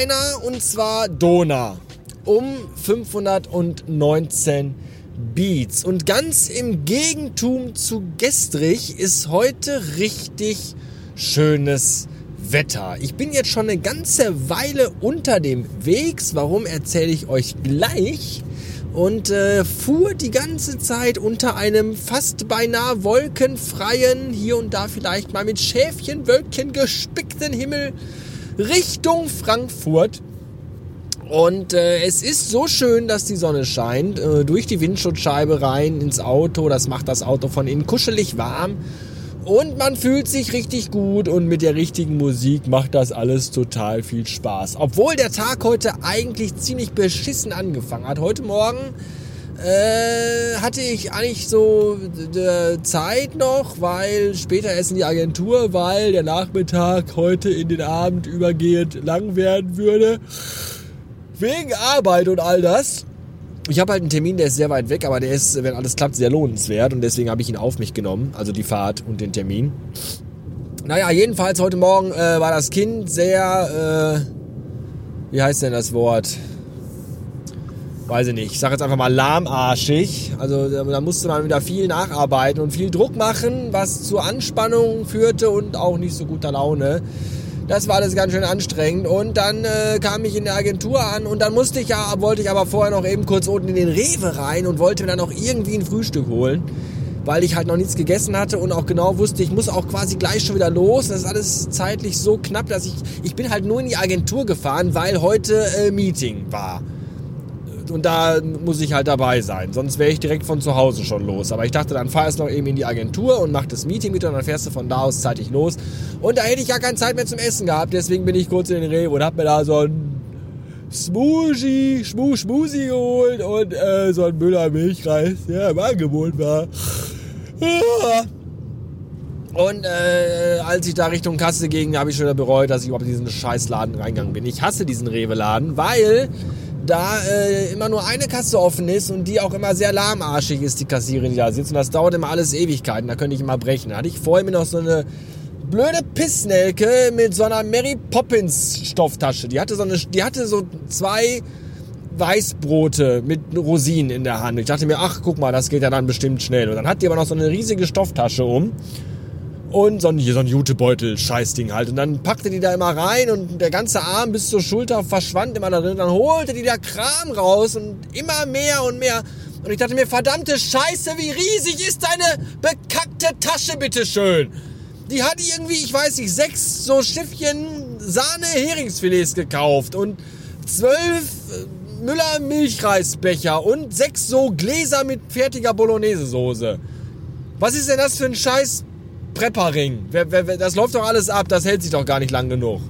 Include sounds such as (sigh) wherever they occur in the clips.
einer und zwar Dona um 519 Beats. Und ganz im Gegentum zu gestrig ist heute richtig schönes Wetter. Ich bin jetzt schon eine ganze Weile unter dem Wegs. Warum erzähle ich euch gleich? Und äh, fuhr die ganze Zeit unter einem fast beinahe wolkenfreien, hier und da vielleicht mal mit Schäfchenwölkchen gespickten Himmel Richtung Frankfurt. Und äh, es ist so schön, dass die Sonne scheint, äh, durch die Windschutzscheibe rein ins Auto. Das macht das Auto von innen kuschelig warm. Und man fühlt sich richtig gut und mit der richtigen Musik macht das alles total viel Spaß. Obwohl der Tag heute eigentlich ziemlich beschissen angefangen hat. Heute Morgen äh, hatte ich eigentlich so Zeit noch, weil später erst in die Agentur, weil der Nachmittag heute in den Abend übergehend lang werden würde. Wegen Arbeit und all das. Ich habe halt einen Termin, der ist sehr weit weg, aber der ist, wenn alles klappt, sehr lohnenswert und deswegen habe ich ihn auf mich genommen, also die Fahrt und den Termin. Naja, jedenfalls heute Morgen äh, war das Kind sehr, äh, wie heißt denn das Wort? Weiß ich nicht. Ich sage jetzt einfach mal lahmarschig. Also da musste man wieder viel nacharbeiten und viel Druck machen, was zu Anspannung führte und auch nicht so guter Laune. Das war alles ganz schön anstrengend. Und dann äh, kam ich in der Agentur an und dann musste ich ja, wollte ich aber vorher noch eben kurz unten in den Rewe rein und wollte mir dann auch irgendwie ein Frühstück holen. Weil ich halt noch nichts gegessen hatte und auch genau wusste, ich muss auch quasi gleich schon wieder los. Das ist alles zeitlich so knapp, dass ich, ich bin halt nur in die Agentur gefahren, weil heute äh, Meeting war und da muss ich halt dabei sein. Sonst wäre ich direkt von zu Hause schon los. Aber ich dachte, dann fahr ich noch eben in die Agentur und mach das Meeting mit und dann fährst du von da aus zeitig los. Und da hätte ich ja keine Zeit mehr zum Essen gehabt. Deswegen bin ich kurz in den Rewe und hab mir da so ein Smoothie, Schmu Schmusi geholt und äh, so ein Müller Milchreis, der im Angebot war. Und äh, als ich da Richtung Kasse ging, habe ich schon wieder bereut, dass ich überhaupt in diesen Scheißladen reingegangen bin. Ich hasse diesen Rewe-Laden, weil da äh, immer nur eine Kasse offen ist und die auch immer sehr lahmarschig ist, die Kassiererin, die da sitzt. Und das dauert immer alles Ewigkeiten, da könnte ich immer brechen. Da hatte ich vorher mir noch so eine blöde Pissnelke mit so einer Mary Poppins Stofftasche. Die hatte so eine, die hatte so zwei Weißbrote mit Rosinen in der Hand. Ich dachte mir, ach, guck mal, das geht ja dann bestimmt schnell. Und dann hat die aber noch so eine riesige Stofftasche um und so ein, so ein Jutebeutel, Scheißding halt. Und dann packte die da immer rein und der ganze Arm bis zur Schulter verschwand immer da drin. Dann holte die da Kram raus und immer mehr und mehr. Und ich dachte mir, verdammte Scheiße, wie riesig ist deine bekackte Tasche, bitteschön. Die hat irgendwie, ich weiß nicht, sechs so Schiffchen Sahne-Heringsfilets gekauft und zwölf äh, Müller-Milchreisbecher und sechs so Gläser mit fertiger Bolognese-Soße. Was ist denn das für ein Scheiß Preppering. Das läuft doch alles ab, das hält sich doch gar nicht lang genug.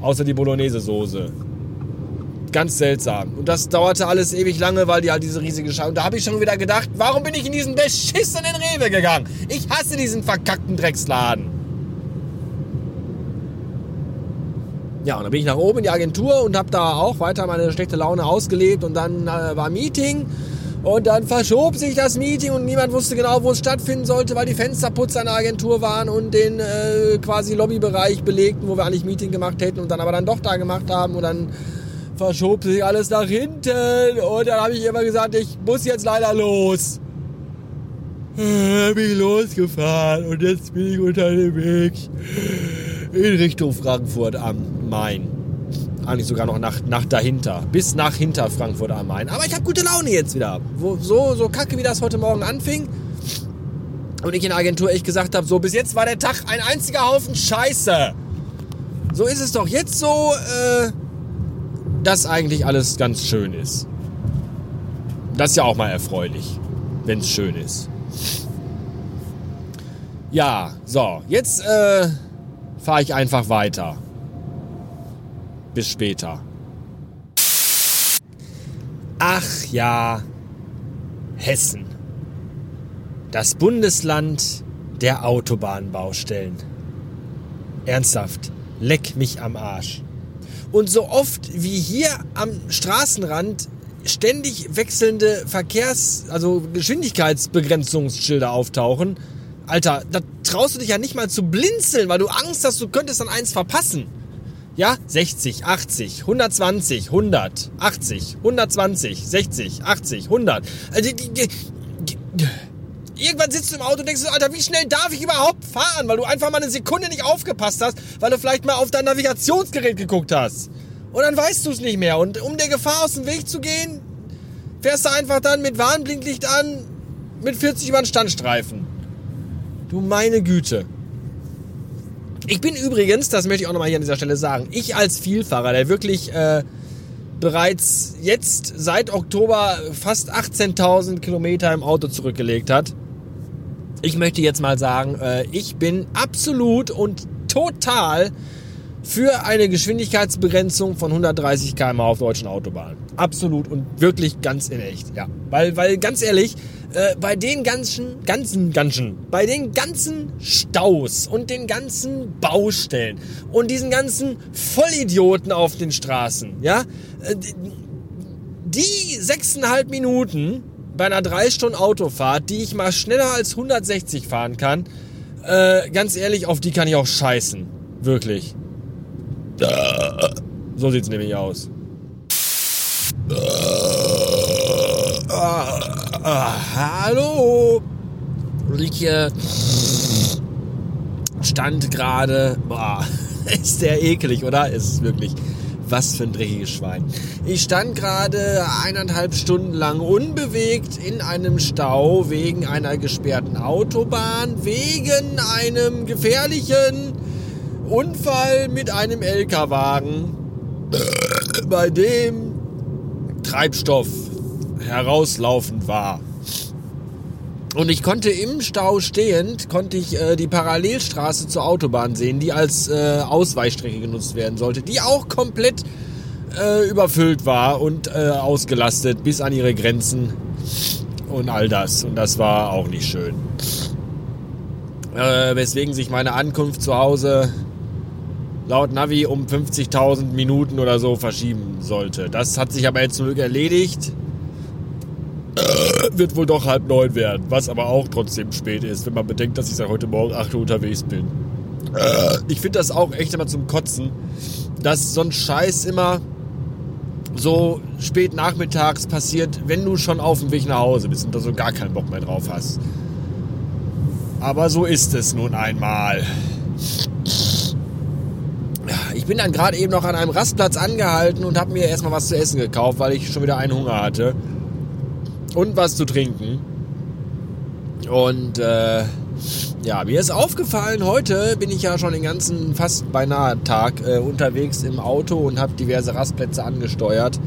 Außer die Bolognese-Soße. Ganz seltsam. Und das dauerte alles ewig lange, weil die halt diese riesige Scheibe. Und da habe ich schon wieder gedacht, warum bin ich in diesen beschissenen Rewe gegangen? Ich hasse diesen verkackten Drecksladen. Ja, und dann bin ich nach oben in die Agentur und habe da auch weiter meine schlechte Laune ausgelebt. Und dann äh, war Meeting. Und dann verschob sich das Meeting und niemand wusste genau, wo es stattfinden sollte, weil die Fensterputzer in der Agentur waren und den äh, quasi Lobbybereich belegten, wo wir eigentlich Meeting gemacht hätten und dann aber dann doch da gemacht haben und dann verschob sich alles nach hinten und dann habe ich immer gesagt, ich muss jetzt leider los. Dann bin ich losgefahren und jetzt bin ich unter dem Weg in Richtung Frankfurt am Main. Eigentlich sogar noch nach, nach dahinter. Bis nach hinter Frankfurt am Main. Aber ich habe gute Laune jetzt wieder. Wo, so, so kacke, wie das heute Morgen anfing. Und ich in der Agentur echt gesagt habe, so bis jetzt war der Tag ein einziger Haufen Scheiße. So ist es doch jetzt so, äh, dass eigentlich alles ganz schön ist. Das ist ja auch mal erfreulich, wenn es schön ist. Ja, so, jetzt äh, fahre ich einfach weiter. Bis später. Ach ja, Hessen. Das Bundesland der Autobahnbaustellen. Ernsthaft, leck mich am Arsch. Und so oft wie hier am Straßenrand ständig wechselnde Verkehrs-, also Geschwindigkeitsbegrenzungsschilder auftauchen, Alter, da traust du dich ja nicht mal zu blinzeln, weil du Angst hast, du könntest dann eins verpassen. Ja, 60, 80, 120, 100, 80, 120, 60, 80, 100. Also, irgendwann sitzt du im Auto und denkst, Alter, wie schnell darf ich überhaupt fahren? Weil du einfach mal eine Sekunde nicht aufgepasst hast, weil du vielleicht mal auf dein Navigationsgerät geguckt hast. Und dann weißt du es nicht mehr. Und um der Gefahr aus dem Weg zu gehen, fährst du einfach dann mit Warnblinklicht an, mit 40 über den Standstreifen. Du meine Güte. Ich bin übrigens, das möchte ich auch nochmal hier an dieser Stelle sagen, ich als Vielfahrer, der wirklich äh, bereits jetzt seit Oktober fast 18.000 Kilometer im Auto zurückgelegt hat, ich möchte jetzt mal sagen, äh, ich bin absolut und total für eine Geschwindigkeitsbegrenzung von 130 km auf deutschen Autobahnen. Absolut und wirklich ganz in echt, ja. Weil, weil ganz ehrlich, äh, bei den ganzen, ganzen, ganzen, bei den ganzen Staus und den ganzen Baustellen und diesen ganzen Vollidioten auf den Straßen, ja, äh, die sechseinhalb Minuten bei einer drei Stunden Autofahrt, die ich mal schneller als 160 fahren kann, äh, ganz ehrlich, auf die kann ich auch scheißen. Wirklich. So sieht's nämlich aus. Ah, ah, hallo. Ich äh, stand gerade. Boah, (laughs) ist der eklig, oder? Ist wirklich. Was für ein dreckiges Schwein. Ich stand gerade eineinhalb Stunden lang unbewegt in einem Stau wegen einer gesperrten Autobahn, wegen einem gefährlichen Unfall mit einem LKW-Wagen, bei dem Treibstoff herauslaufend war. Und ich konnte im Stau stehend, konnte ich äh, die Parallelstraße zur Autobahn sehen, die als äh, Ausweichstrecke genutzt werden sollte, die auch komplett äh, überfüllt war und äh, ausgelastet bis an ihre Grenzen und all das. Und das war auch nicht schön. Äh, weswegen sich meine Ankunft zu Hause laut Navi um 50.000 Minuten oder so verschieben sollte. Das hat sich aber jetzt zum Glück erledigt. Äh, wird wohl doch halb neun werden, was aber auch trotzdem spät ist, wenn man bedenkt, dass ich seit heute Morgen 8 Uhr unterwegs bin. Äh, ich finde das auch echt immer zum Kotzen, dass so ein Scheiß immer so spät nachmittags passiert, wenn du schon auf dem Weg nach Hause bist und da so gar keinen Bock mehr drauf hast. Aber so ist es nun einmal. Ich bin dann gerade eben noch an einem Rastplatz angehalten und habe mir erstmal was zu essen gekauft, weil ich schon wieder einen Hunger hatte. Und was zu trinken. Und äh, ja, mir ist aufgefallen, heute bin ich ja schon den ganzen fast beinahe Tag äh, unterwegs im Auto und habe diverse Rastplätze angesteuert.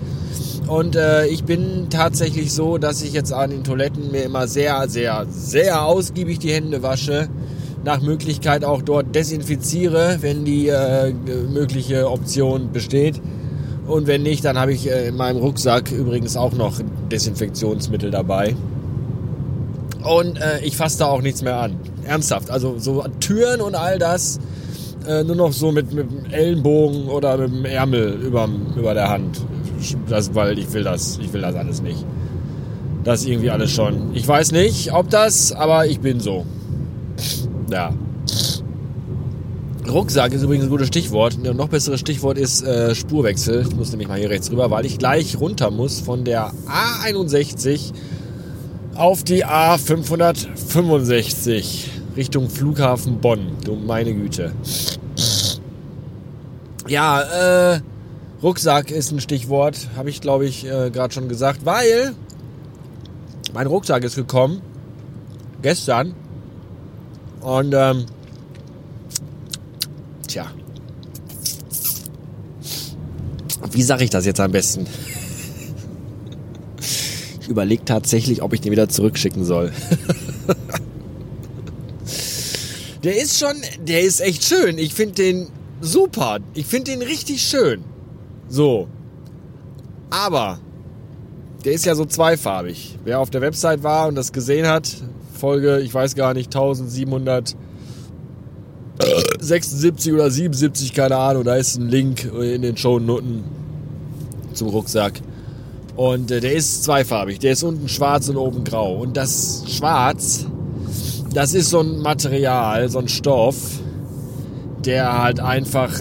Und äh, ich bin tatsächlich so, dass ich jetzt an den Toiletten mir immer sehr, sehr, sehr ausgiebig die Hände wasche nach Möglichkeit auch dort desinfiziere, wenn die äh, mögliche Option besteht. Und wenn nicht, dann habe ich äh, in meinem Rucksack übrigens auch noch Desinfektionsmittel dabei. Und äh, ich fasse da auch nichts mehr an. Ernsthaft. Also so Türen und all das äh, nur noch so mit, mit dem Ellenbogen oder mit dem Ärmel über, über der Hand. Das, weil ich will das, ich will das alles nicht. Das irgendwie alles schon. Ich weiß nicht, ob das, aber ich bin so. Ja. Rucksack ist übrigens ein gutes Stichwort. Ein noch besseres Stichwort ist äh, Spurwechsel. Ich muss nämlich mal hier rechts rüber, weil ich gleich runter muss von der A61 auf die A565 Richtung Flughafen Bonn. Du meine Güte. Ja, äh, Rucksack ist ein Stichwort, habe ich glaube ich äh, gerade schon gesagt, weil mein Rucksack ist gekommen gestern und ähm, tja, wie sage ich das jetzt am besten? Ich überlege tatsächlich, ob ich den wieder zurückschicken soll. (laughs) der ist schon, der ist echt schön. Ich finde den super. Ich finde den richtig schön. So. Aber der ist ja so zweifarbig. Wer auf der Website war und das gesehen hat, Folge, ich weiß gar nicht, 1776 oder 77, keine Ahnung. Da ist ein Link in den Shownoten zum Rucksack. Und äh, der ist zweifarbig. Der ist unten schwarz und oben grau. Und das Schwarz, das ist so ein Material, so ein Stoff, der halt einfach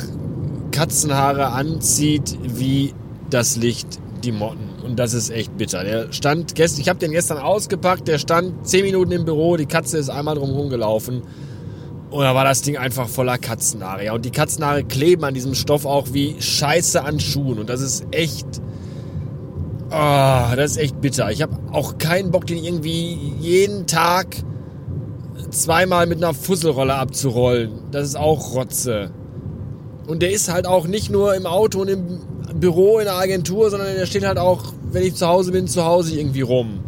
Katzenhaare anzieht wie das Licht die Motten. Und das ist echt bitter. Der stand gestern, ich habe den gestern ausgepackt, der stand 10 Minuten im Büro, die Katze ist einmal drum gelaufen. Da war das Ding einfach voller Katzenhaare. Ja, und die Katzenhaare kleben an diesem Stoff auch wie Scheiße an Schuhen. Und das ist echt. Oh, das ist echt bitter. Ich habe auch keinen Bock, den irgendwie jeden Tag zweimal mit einer Fusselrolle abzurollen. Das ist auch Rotze. Und der ist halt auch nicht nur im Auto und im Büro in der Agentur, sondern der steht halt auch, wenn ich zu Hause bin, zu Hause irgendwie rum.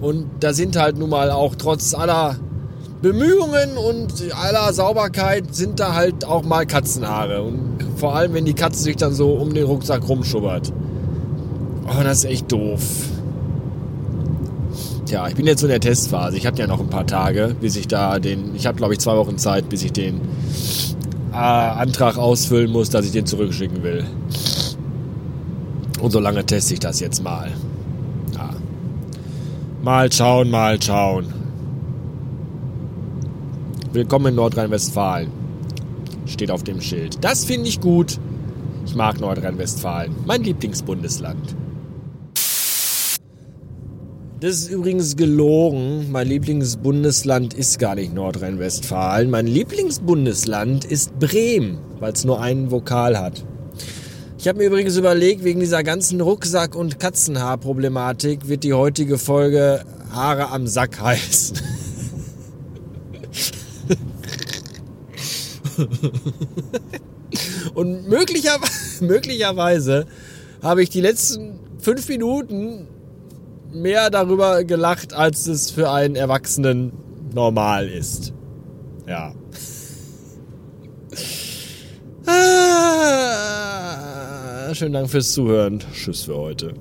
Und da sind halt nun mal auch trotz aller Bemühungen und aller Sauberkeit sind da halt auch mal Katzenhaare. Und vor allem, wenn die Katze sich dann so um den Rucksack rumschubbert. Oh, das ist echt doof. Tja, ich bin jetzt so in der Testphase. Ich habe ja noch ein paar Tage, bis ich da den. Ich habe, glaube ich, zwei Wochen Zeit, bis ich den äh, Antrag ausfüllen muss, dass ich den zurückschicken will. Und so lange teste ich das jetzt mal. Ja. Mal schauen, mal schauen. Willkommen in Nordrhein-Westfalen. Steht auf dem Schild. Das finde ich gut. Ich mag Nordrhein-Westfalen. Mein Lieblingsbundesland. Das ist übrigens gelogen. Mein Lieblingsbundesland ist gar nicht Nordrhein-Westfalen. Mein Lieblingsbundesland ist Bremen, weil es nur einen Vokal hat. Ich habe mir übrigens überlegt, wegen dieser ganzen Rucksack- und Katzenhaar-Problematik wird die heutige Folge Haare am Sack (laughs) heißen. (laughs) und möglicherweise, möglicherweise habe ich die letzten fünf Minuten mehr darüber gelacht, als es für einen Erwachsenen normal ist. Ja. Ah, schönen Dank fürs Zuhören. Tschüss für heute.